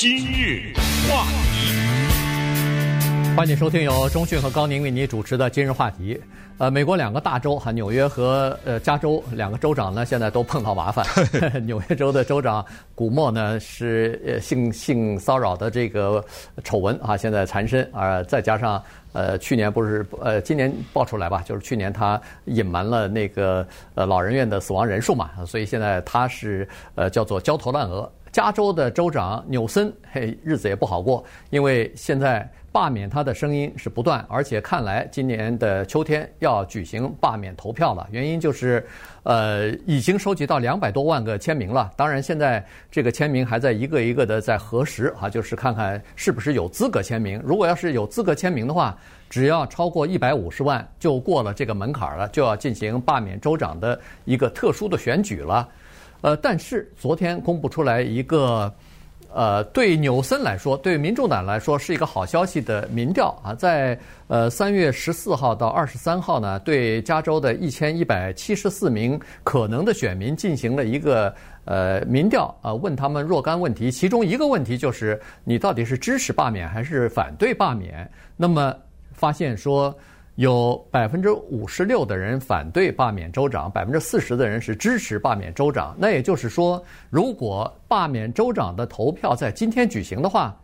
今日话题，欢迎收听由中讯和高宁为你主持的今日话题。呃，美国两个大州哈，纽约和呃加州两个州长呢，现在都碰到麻烦。纽约州的州长古莫呢是呃性性骚扰的这个丑闻啊，现在缠身啊，再加上呃去年不是呃今年爆出来吧，就是去年他隐瞒了那个呃老人院的死亡人数嘛，所以现在他是呃叫做焦头烂额。加州的州长纽森，嘿，日子也不好过，因为现在罢免他的声音是不断，而且看来今年的秋天要举行罢免投票了。原因就是，呃，已经收集到两百多万个签名了。当然，现在这个签名还在一个一个的在核实啊，就是看看是不是有资格签名。如果要是有资格签名的话，只要超过一百五十万，就过了这个门槛了，就要进行罢免州长的一个特殊的选举了。呃，但是昨天公布出来一个，呃，对纽森来说，对民主党来说是一个好消息的民调啊，在呃三月十四号到二十三号呢，对加州的一千一百七十四名可能的选民进行了一个呃民调啊，问他们若干问题，其中一个问题就是你到底是支持罢免还是反对罢免？那么发现说。有百分之五十六的人反对罢免州长，百分之四十的人是支持罢免州长。那也就是说，如果罢免州长的投票在今天举行的话，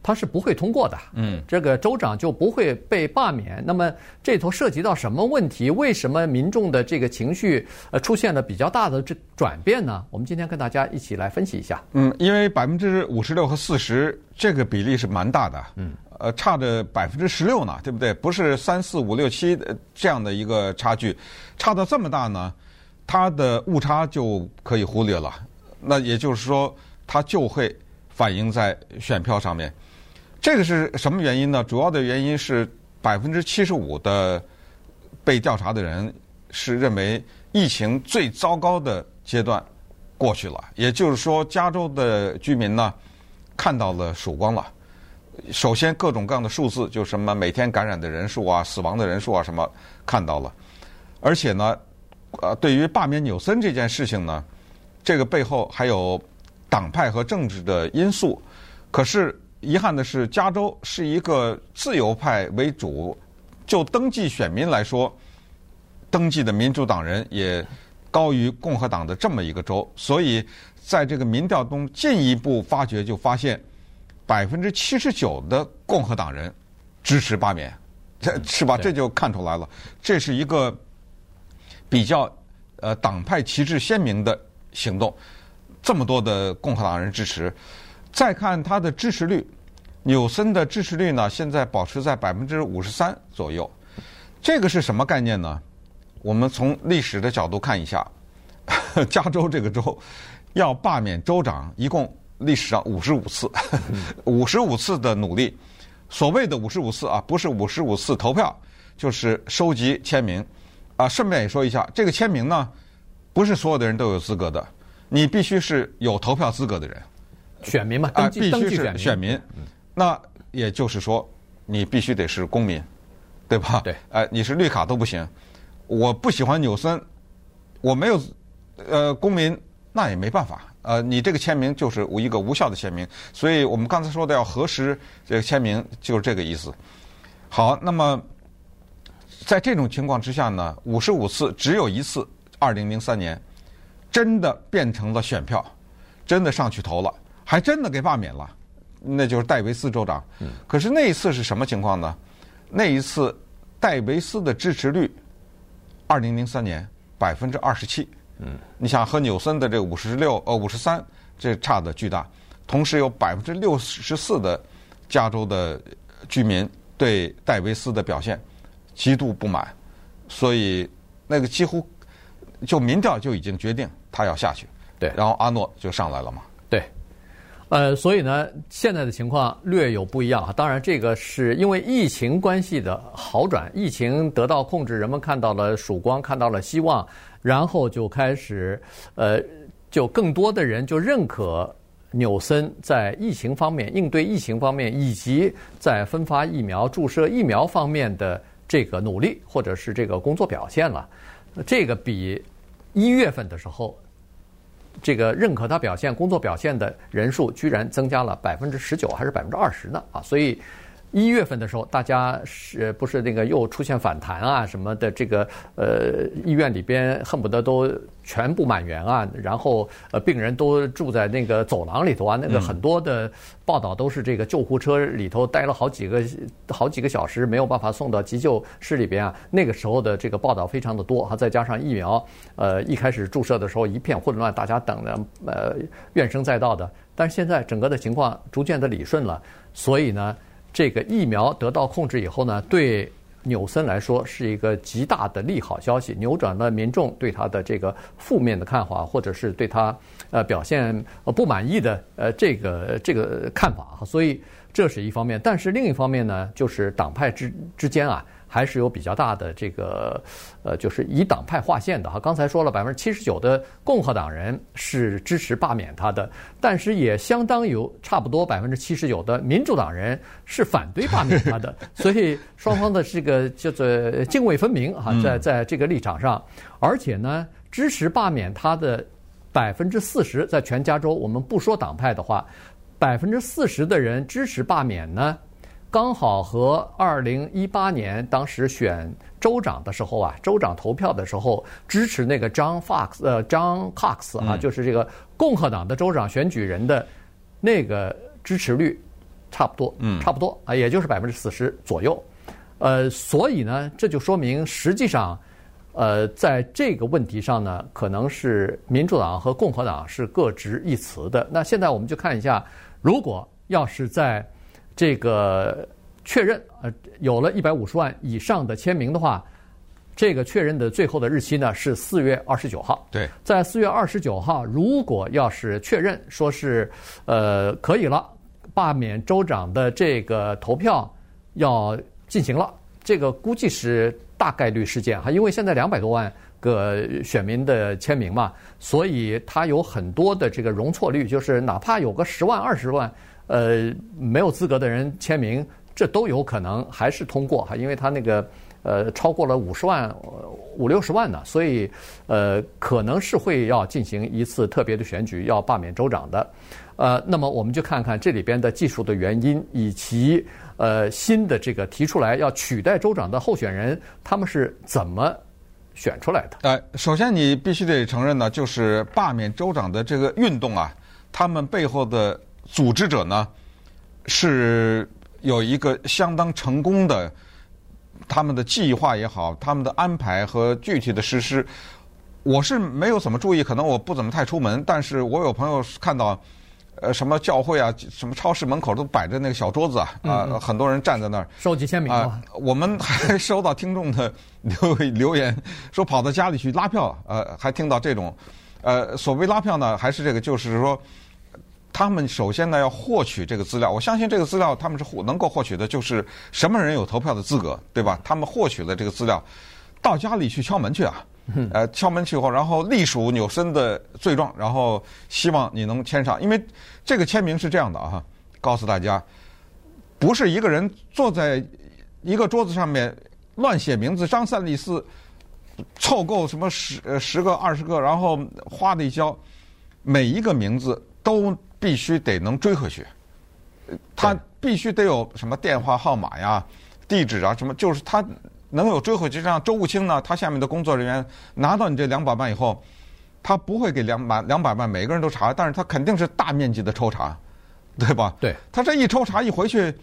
他是不会通过的。嗯，这个州长就不会被罢免。那么这头涉及到什么问题？为什么民众的这个情绪呃出现了比较大的这转变呢？我们今天跟大家一起来分析一下。嗯，因为百分之五十六和四十这个比例是蛮大的。嗯。呃，差着百分之十六呢，对不对？不是三四五六七这样的一个差距，差到这么大呢，它的误差就可以忽略了。那也就是说，它就会反映在选票上面。这个是什么原因呢？主要的原因是百分之七十五的被调查的人是认为疫情最糟糕的阶段过去了，也就是说，加州的居民呢看到了曙光了。首先，各种各样的数字，就什么每天感染的人数啊、死亡的人数啊，什么看到了。而且呢，呃，对于罢免纽森这件事情呢，这个背后还有党派和政治的因素。可是遗憾的是，加州是一个自由派为主，就登记选民来说，登记的民主党人也高于共和党的这么一个州，所以在这个民调中进一步发掘，就发现。百分之七十九的共和党人支持罢免，这是吧？这就看出来了，这是一个比较呃党派旗帜鲜明的行动。这么多的共和党人支持，再看他的支持率，纽森的支持率呢，现在保持在百分之五十三左右。这个是什么概念呢？我们从历史的角度看一下，加州这个州要罢免州长，一共。历史上五十五次，五十五次的努力，所谓的五十五次啊，不是五十五次投票，就是收集签名。啊，顺便也说一下，这个签名呢，不是所有的人都有资格的，你必须是有投票资格的人，选民嘛，啊，必须是选民。那也就是说，你必须得是公民，对吧？对。哎，你是绿卡都不行。我不喜欢纽森，我没有呃公民，那也没办法。呃，你这个签名就是无一个无效的签名，所以我们刚才说的要核实这个签名，就是这个意思。好，那么在这种情况之下呢，五十五次只有一次，二零零三年真的变成了选票，真的上去投了，还真的给罢免了，那就是戴维斯州长。可是那一次是什么情况呢？那一次戴维斯的支持率，二零零三年百分之二十七。嗯，你想和纽森的这五十六呃五十三，这差的巨大。同时有百分之六十四的加州的居民对戴维斯的表现极度不满，所以那个几乎就民调就已经决定他要下去。对，然后阿诺就上来了嘛。对，呃，所以呢，现在的情况略有不一样啊。当然，这个是因为疫情关系的好转，疫情得到控制，人们看到了曙光，看到了希望。然后就开始，呃，就更多的人就认可纽森在疫情方面应对疫情方面，以及在分发疫苗、注射疫苗方面的这个努力或者是这个工作表现了。这个比一月份的时候这个认可他表现、工作表现的人数居然增加了百分之十九还是百分之二十呢？啊，所以。一月份的时候，大家是不是那个又出现反弹啊什么的？这个呃，医院里边恨不得都全部满员啊，然后呃，病人都住在那个走廊里头啊。那个很多的报道都是这个救护车里头待了好几个好几个小时，没有办法送到急救室里边啊。那个时候的这个报道非常的多哈，再加上疫苗，呃，一开始注射的时候一片混乱，大家等的呃怨声载道的。但是现在整个的情况逐渐的理顺了，所以呢。这个疫苗得到控制以后呢，对纽森来说是一个极大的利好消息，扭转了民众对他的这个负面的看法，或者是对他呃表现不满意的呃这个这个看法。所以这是一方面，但是另一方面呢，就是党派之之间啊。还是有比较大的这个，呃，就是以党派划线的哈。刚才说了，百分之七十九的共和党人是支持罢免他的，但是也相当有差不多百分之七十九的民主党人是反对罢免他的。所以双方的这个叫做泾渭分明哈，在在这个立场上，而且呢，支持罢免他的百分之四十，在全加州，我们不说党派的话，百分之四十的人支持罢免呢。刚好和二零一八年当时选州长的时候啊，州长投票的时候支持那个 John Fox 呃 John Cox 啊，就是这个共和党的州长选举人的那个支持率差不多，嗯，差不多啊，也就是百分之四十左右。呃，所以呢，这就说明实际上，呃，在这个问题上呢，可能是民主党和共和党是各执一词的。那现在我们就看一下，如果要是在这个确认，呃，有了一百五十万以上的签名的话，这个确认的最后的日期呢是四月二十九号。对，在四月二十九号，如果要是确认说是呃可以了，罢免州长的这个投票要进行了，这个估计是大概率事件哈，因为现在两百多万个选民的签名嘛，所以它有很多的这个容错率，就是哪怕有个十万二十万。呃，没有资格的人签名，这都有可能还是通过哈，因为他那个呃超过了五十万五六十万呢，所以呃可能是会要进行一次特别的选举，要罢免州长的。呃，那么我们就看看这里边的技术的原因，以及呃新的这个提出来要取代州长的候选人，他们是怎么选出来的？呃，首先你必须得承认呢，就是罢免州长的这个运动啊，他们背后的。组织者呢，是有一个相当成功的，他们的计划也好，他们的安排和具体的实施，我是没有怎么注意，可能我不怎么太出门，但是我有朋友看到，呃，什么教会啊，什么超市门口都摆着那个小桌子啊，啊、呃，很多人站在那儿收集签名啊、呃。我们 还收到听众的留留言，说跑到家里去拉票，呃，还听到这种，呃，所谓拉票呢，还是这个，就是说。他们首先呢要获取这个资料，我相信这个资料他们是获能够获取的，就是什么人有投票的资格，对吧？他们获取了这个资料，到家里去敲门去啊，呃，敲门去后，然后隶属纽森的罪状，然后希望你能签上，因为这个签名是这样的啊，告诉大家，不是一个人坐在一个桌子上面乱写名字，张三李四凑够什么十呃十个二十个，然后哗的一交，每一个名字都。必须得能追回去，他必须得有什么电话号码呀、地址啊什么，就是他能有追回去。让周务清呢，他下面的工作人员拿到你这两百万以后，他不会给两百两百万每个人都查，但是他肯定是大面积的抽查，对吧？对，他这一抽查一回去，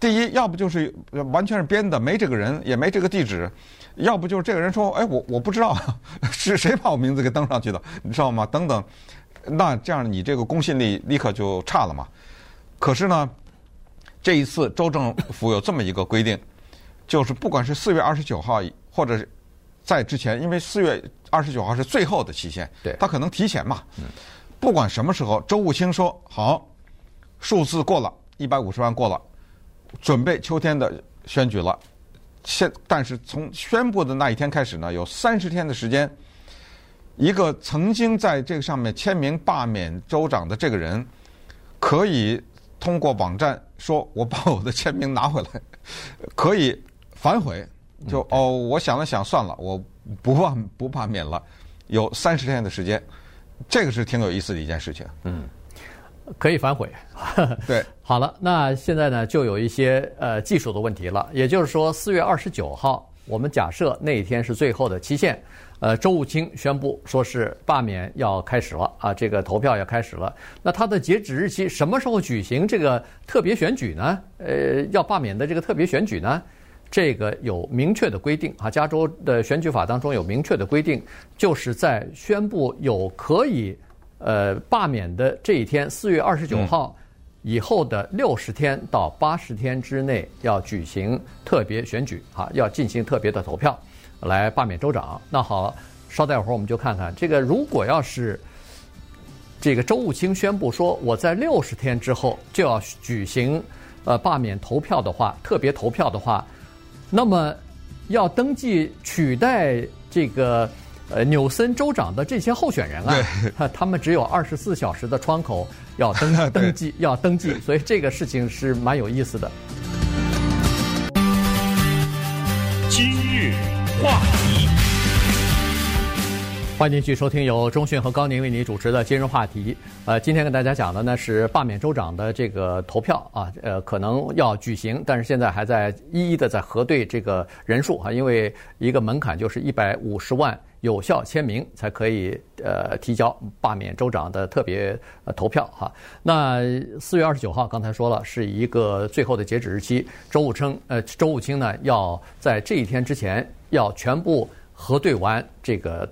第一要不就是完全是编的，没这个人也没这个地址，要不就是这个人说，哎，我我不知道 是谁把我名字给登上去的，你知道吗？等等。那这样你这个公信力立刻就差了嘛？可是呢，这一次州政府有这么一个规定，就是不管是四月二十九号，或者是在之前，因为四月二十九号是最后的期限，对，他可能提前嘛。不管什么时候，周务清说好，数字过了，一百五十万过了，准备秋天的选举了。现但是从宣布的那一天开始呢，有三十天的时间。一个曾经在这个上面签名罢免州长的这个人，可以通过网站说：“我把我的签名拿回来，可以反悔。”就哦，我想了想，算了，我不罢不罢免了。有三十天的时间，这个是挺有意思的一件事情。嗯，可以反悔。对，好了，那现在呢，就有一些呃技术的问题了。也就是说，四月二十九号，我们假设那一天是最后的期限。呃，周务清宣布说是罢免要开始了啊，这个投票要开始了。那它的截止日期什么时候举行这个特别选举呢？呃，要罢免的这个特别选举呢？这个有明确的规定啊，加州的选举法当中有明确的规定，就是在宣布有可以呃罢免的这一天，四月二十九号以后的六十天到八十天之内要举行特别选举啊，要进行特别的投票。来罢免州长。那好，稍待会儿我们就看看这个。如果要是这个周务清宣布说我在六十天之后就要举行呃罢免投票的话，特别投票的话，那么要登记取代这个呃纽森州长的这些候选人啊，他们只有二十四小时的窗口要登 登记要登记，所以这个事情是蛮有意思的。今日。话题，欢迎继续收听由中讯和高宁为您主持的今日话题。呃，今天跟大家讲的呢是罢免州长的这个投票啊，呃，可能要举行，但是现在还在一一的在核对这个人数啊，因为一个门槛就是一百五十万。有效签名才可以呃提交罢免州长的特别呃投票哈。那四月二十九号刚才说了是一个最后的截止日期。周务称呃周务清呢要在这一天之前要全部核对完这个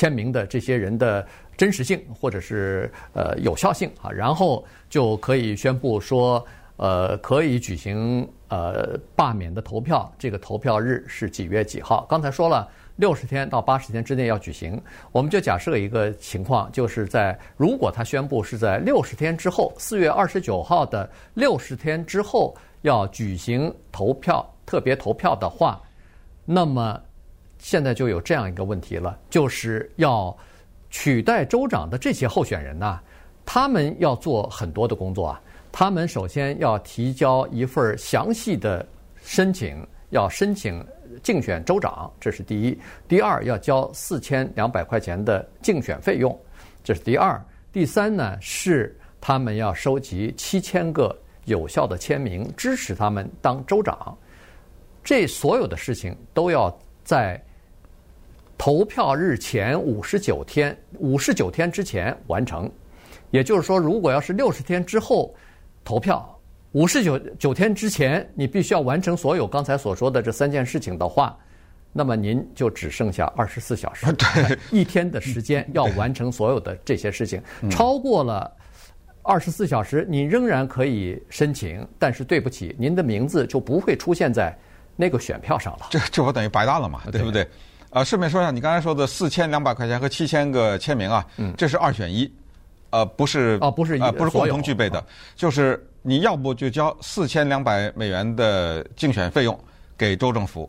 签名的这些人的真实性或者是呃有效性啊，然后就可以宣布说呃可以举行呃罢免的投票。这个投票日是几月几号？刚才说了。六十天到八十天之内要举行，我们就假设一个情况，就是在如果他宣布是在六十天之后，四月二十九号的六十天之后要举行投票，特别投票的话，那么现在就有这样一个问题了，就是要取代州长的这些候选人呐，他们要做很多的工作啊，他们首先要提交一份详细的申请，要申请。竞选州长，这是第一；第二，要交四千两百块钱的竞选费用，这是第二；第三呢，是他们要收集七千个有效的签名，支持他们当州长。这所有的事情都要在投票日前五十九天，五十九天之前完成。也就是说，如果要是六十天之后投票，五十九九天之前，你必须要完成所有刚才所说的这三件事情的话，那么您就只剩下二十四小时，对，一天的时间要完成所有的这些事情。超过了二十四小时，你仍然可以申请，但是对不起，您的名字就不会出现在那个选票上了。这这不等于白搭了嘛？对不对？啊，顺便说一下，你刚才说的四千两百块钱和七千个签名啊，嗯，这是二选一，呃，不是啊，不是啊，不是共同具备的，就是。你要不就交四千两百美元的竞选费用给州政府，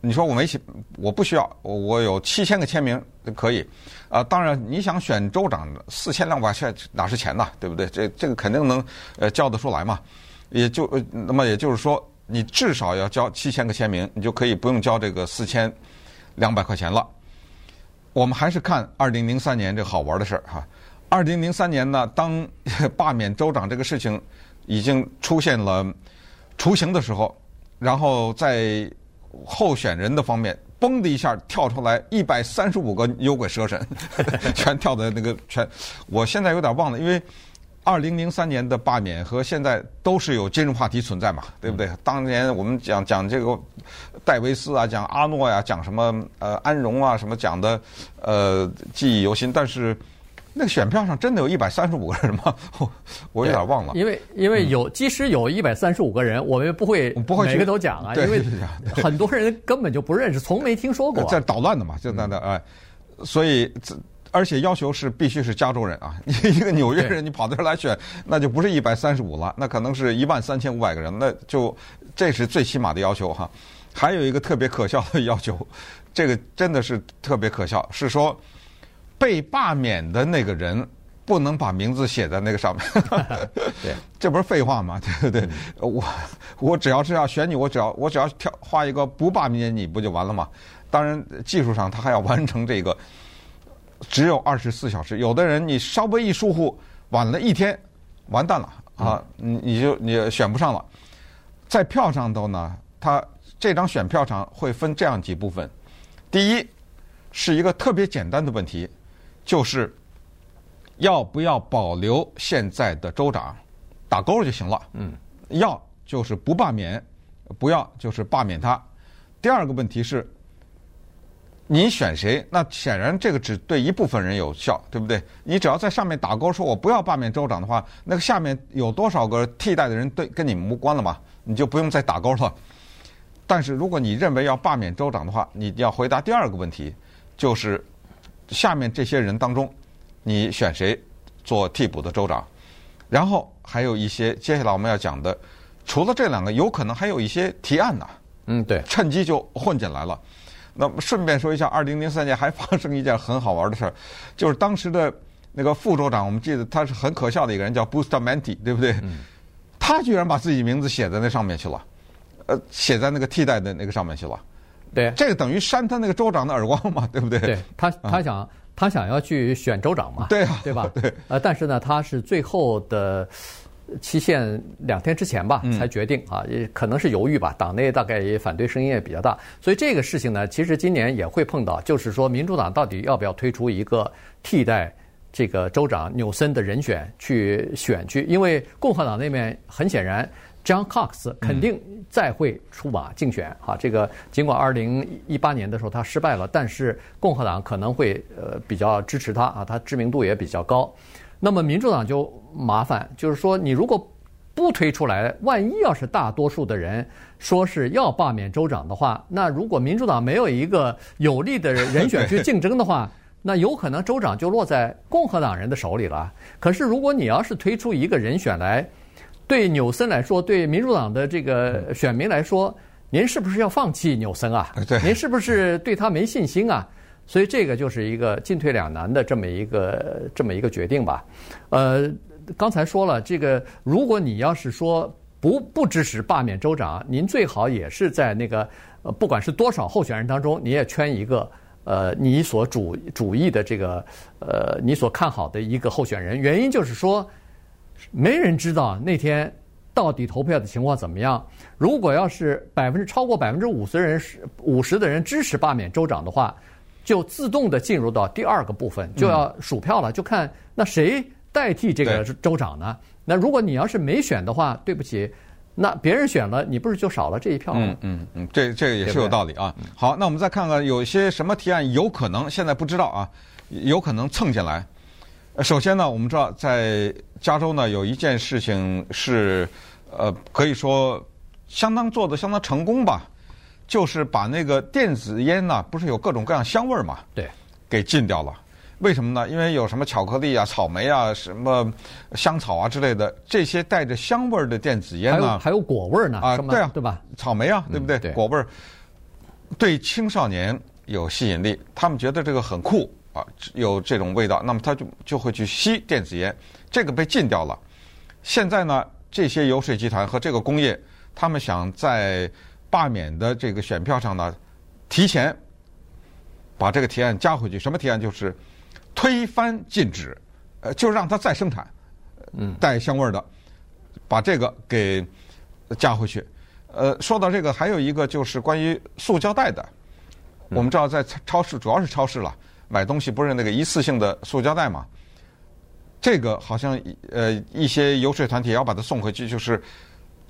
你说我没钱，我不需要，我有七千个签名可以，啊，当然你想选州长，四千两百块哪是钱呐，对不对？这这个肯定能呃交得出来嘛，也就那么也就是说，你至少要交七千个签名，你就可以不用交这个四千两百块钱了。我们还是看二零零三年这好玩的事儿哈，二零零三年呢，当 罢免州长这个事情。已经出现了雏形的时候，然后在候选人的方面，嘣的一下跳出来一百三十五个牛鬼蛇神，全跳的那个全，我现在有点忘了，因为二零零三年的罢免和现在都是有金融话题存在嘛，对不对？当年我们讲讲这个戴维斯啊，讲阿诺呀，讲什么呃安荣啊，什么讲的呃记忆犹新，但是。那个选票上真的有一百三十五个人吗？我 我有点忘了。因为因为有，即使有一百三十五个人，我们不会不会每个都讲啊，因为很多人根本就不认识，从没听说过。在捣乱的嘛，就在那哎，所以而且要求是必须是加州人啊，你 一个纽约人你跑这儿来选，那就不是一百三十五了，那可能是一万三千五百个人，那就这是最起码的要求哈。还有一个特别可笑的要求，这个真的是特别可笑，是说。被罢免的那个人不能把名字写在那个上面，对，这不是废话吗？对不对？我我只要是要选你，我只要我只要挑画一个不罢免你不就完了吗？当然，技术上他还要完成这个。只有二十四小时。有的人你稍微一疏忽，晚了一天，完蛋了啊！你你就你选不上了。在票上头呢，它这张选票上会分这样几部分。第一是一个特别简单的问题，就是要不要保留现在的州长，打勾就行了。嗯，要就是不罢免，不要就是罢免他。第二个问题是，你选谁？那显然这个只对一部分人有效，对不对？你只要在上面打勾，说我不要罢免州长的话，那个下面有多少个替代的人对跟你无关了嘛？你就不用再打勾了。但是如果你认为要罢免州长的话，你要回答第二个问题，就是下面这些人当中，你选谁做替补的州长？然后还有一些接下来我们要讲的，除了这两个，有可能还有一些提案呢。嗯，对，趁机就混进来了。那么顺便说一下，二零零三年还发生一件很好玩的事儿，就是当时的那个副州长，我们记得他是很可笑的一个人，叫 Bustamante，对不对？嗯。他居然把自己名字写在那上面去了，呃，写在那个替代的那个上面去了。对。这个等于扇他那个州长的耳光嘛，对不对？对。他他想、嗯、他想要去选州长嘛？对啊，对吧？对。呃，但是呢，他是最后的。期限两天之前吧，才决定啊，也可能是犹豫吧。党内大概也反对声音也比较大，所以这个事情呢，其实今年也会碰到，就是说民主党到底要不要推出一个替代这个州长纽森的人选去选去？因为共和党那边很显然，John Cox 肯定再会出马竞选啊。这个尽管二零一八年的时候他失败了，但是共和党可能会呃比较支持他啊，他知名度也比较高。那么民主党就麻烦，就是说你如果不推出来，万一要是大多数的人说是要罢免州长的话，那如果民主党没有一个有力的人选去竞争的话，那有可能州长就落在共和党人的手里了。可是如果你要是推出一个人选来，对纽森来说，对民主党的这个选民来说，您是不是要放弃纽森啊？对，您是不是对他没信心啊？所以这个就是一个进退两难的这么一个这么一个决定吧。呃，刚才说了，这个如果你要是说不不支持罢免州长，您最好也是在那个呃，不管是多少候选人当中，你也圈一个呃，你所主主义的这个呃，你所看好的一个候选人。原因就是说，没人知道那天到底投票的情况怎么样。如果要是百分之超过百分之五十的人五十的人支持罢免州长的话。就自动的进入到第二个部分，就要数票了，就看那谁代替这个州长呢？那如果你要是没选的话，对不起，那别人选了，你不是就少了这一票吗？嗯嗯嗯，这这个也是有道理啊。好，那我们再看看有些什么提案有可能现在不知道啊，有可能蹭进来。首先呢，我们知道在加州呢有一件事情是呃可以说相当做的相当成功吧。就是把那个电子烟呢，不是有各种各样香味儿嘛？对，给禁掉了。为什么呢？因为有什么巧克力啊、草莓啊、什么香草啊之类的这些带着香味儿的电子烟呢？还有还有果味儿呢？啊，对啊，对吧？草莓啊，对不对？嗯、对果味儿对青少年有吸引力，他们觉得这个很酷啊，有这种味道，那么他就就会去吸电子烟。这个被禁掉了。现在呢，这些游说集团和这个工业，他们想在罢免的这个选票上呢，提前把这个提案加回去。什么提案？就是推翻禁止，呃，就让它再生产，嗯，带香味儿的，把这个给加回去。呃，说到这个，还有一个就是关于塑胶袋的。我们知道，在超市，主要是超市了，买东西不是那个一次性的塑胶袋嘛？这个好像呃一些游说团体要把它送回去，就是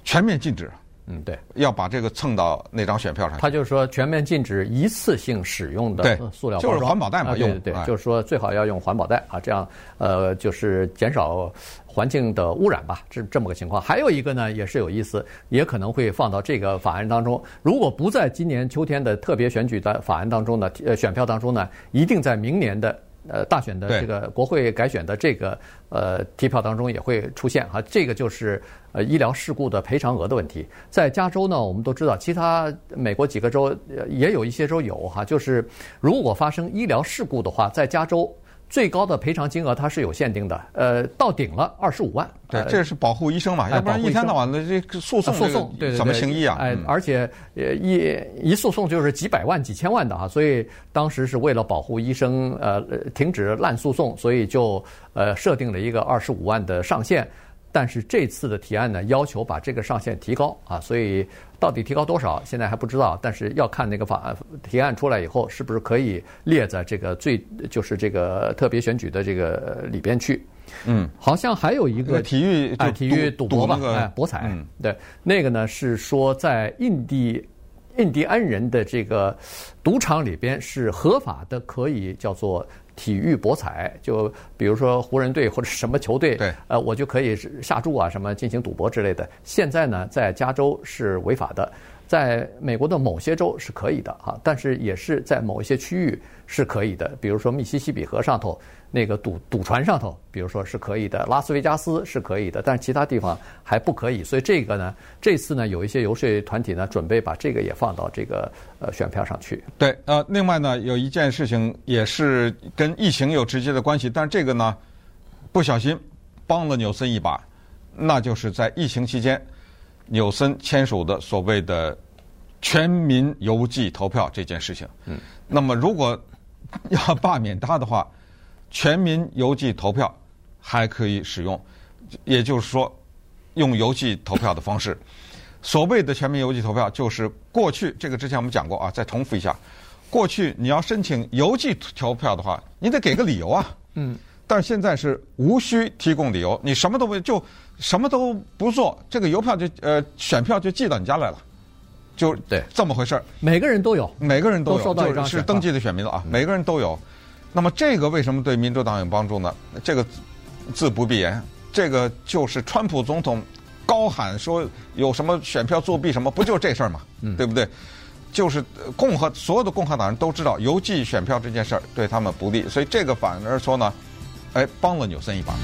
全面禁止。嗯，对，要把这个蹭到那张选票上。他就是说全面禁止一次性使用的塑料包装，就是环保袋嘛，用、啊、对，对，对，就是说最好要用环保袋啊，这样呃就是减少环境的污染吧，这这么个情况。还有一个呢，也是有意思，也可能会放到这个法案当中。如果不在今年秋天的特别选举的法案当中呢，呃，选票当中呢，一定在明年的。呃，大选的这个国会改选的这个呃提票当中也会出现哈，这个就是呃医疗事故的赔偿额的问题。在加州呢，我们都知道，其他美国几个州也有一些州有哈，就是如果发生医疗事故的话，在加州最高的赔偿金额它是有限定的，呃，到顶了二十五万。对，这是保护医生嘛，要不然一天到晚的这诉讼，诉讼对怎么行医啊？哎，而且呃一一诉讼就是几百万、几千万的啊，所以当时是为了保护医生，呃，停止滥诉讼，所以就呃设定了一个二十五万的上限。但是这次的提案呢，要求把这个上限提高啊，所以到底提高多少，现在还不知道。但是要看那个法案提案出来以后，是不是可以列在这个最就是这个特别选举的这个里边去。嗯，好像还有一个体育哎，体育赌博吧，哎，博彩。嗯、对，那个呢是说在印第印第安人的这个赌场里边是合法的，可以叫做。体育博彩，就比如说湖人队或者什么球队，对，呃，我就可以下注啊，什么进行赌博之类的。现在呢，在加州是违法的。在美国的某些州是可以的哈，但是也是在某一些区域是可以的，比如说密西西比河上头那个赌赌船上头，比如说是可以的，拉斯维加斯是可以的，但是其他地方还不可以。所以这个呢，这次呢，有一些游说团体呢，准备把这个也放到这个呃选票上去。对，呃，另外呢，有一件事情也是跟疫情有直接的关系，但是这个呢，不小心帮了纽森一把，那就是在疫情期间。纽森签署的所谓的全民邮寄投票这件事情，嗯，那么如果要罢免他的话，全民邮寄投票还可以使用，也就是说，用邮寄投票的方式。所谓的全民邮寄投票，就是过去这个之前我们讲过啊，再重复一下，过去你要申请邮寄投票的话，你得给个理由啊，嗯。但现在是无需提供理由，你什么都不就什么都不做，这个邮票就呃选票就寄到你家来了，就对这么回事儿。每个人都有，每个人都有，都收到一张就是登记的选民了啊，每个人都有。那么这个为什么对民主党有帮助呢？这个自不必言，这个就是川普总统高喊说有什么选票作弊什么，不就这事儿嘛，嗯、对不对？就是共和所有的共和党人都知道邮寄选票这件事儿对他们不利，所以这个反而说呢。哎，帮了纽森一把。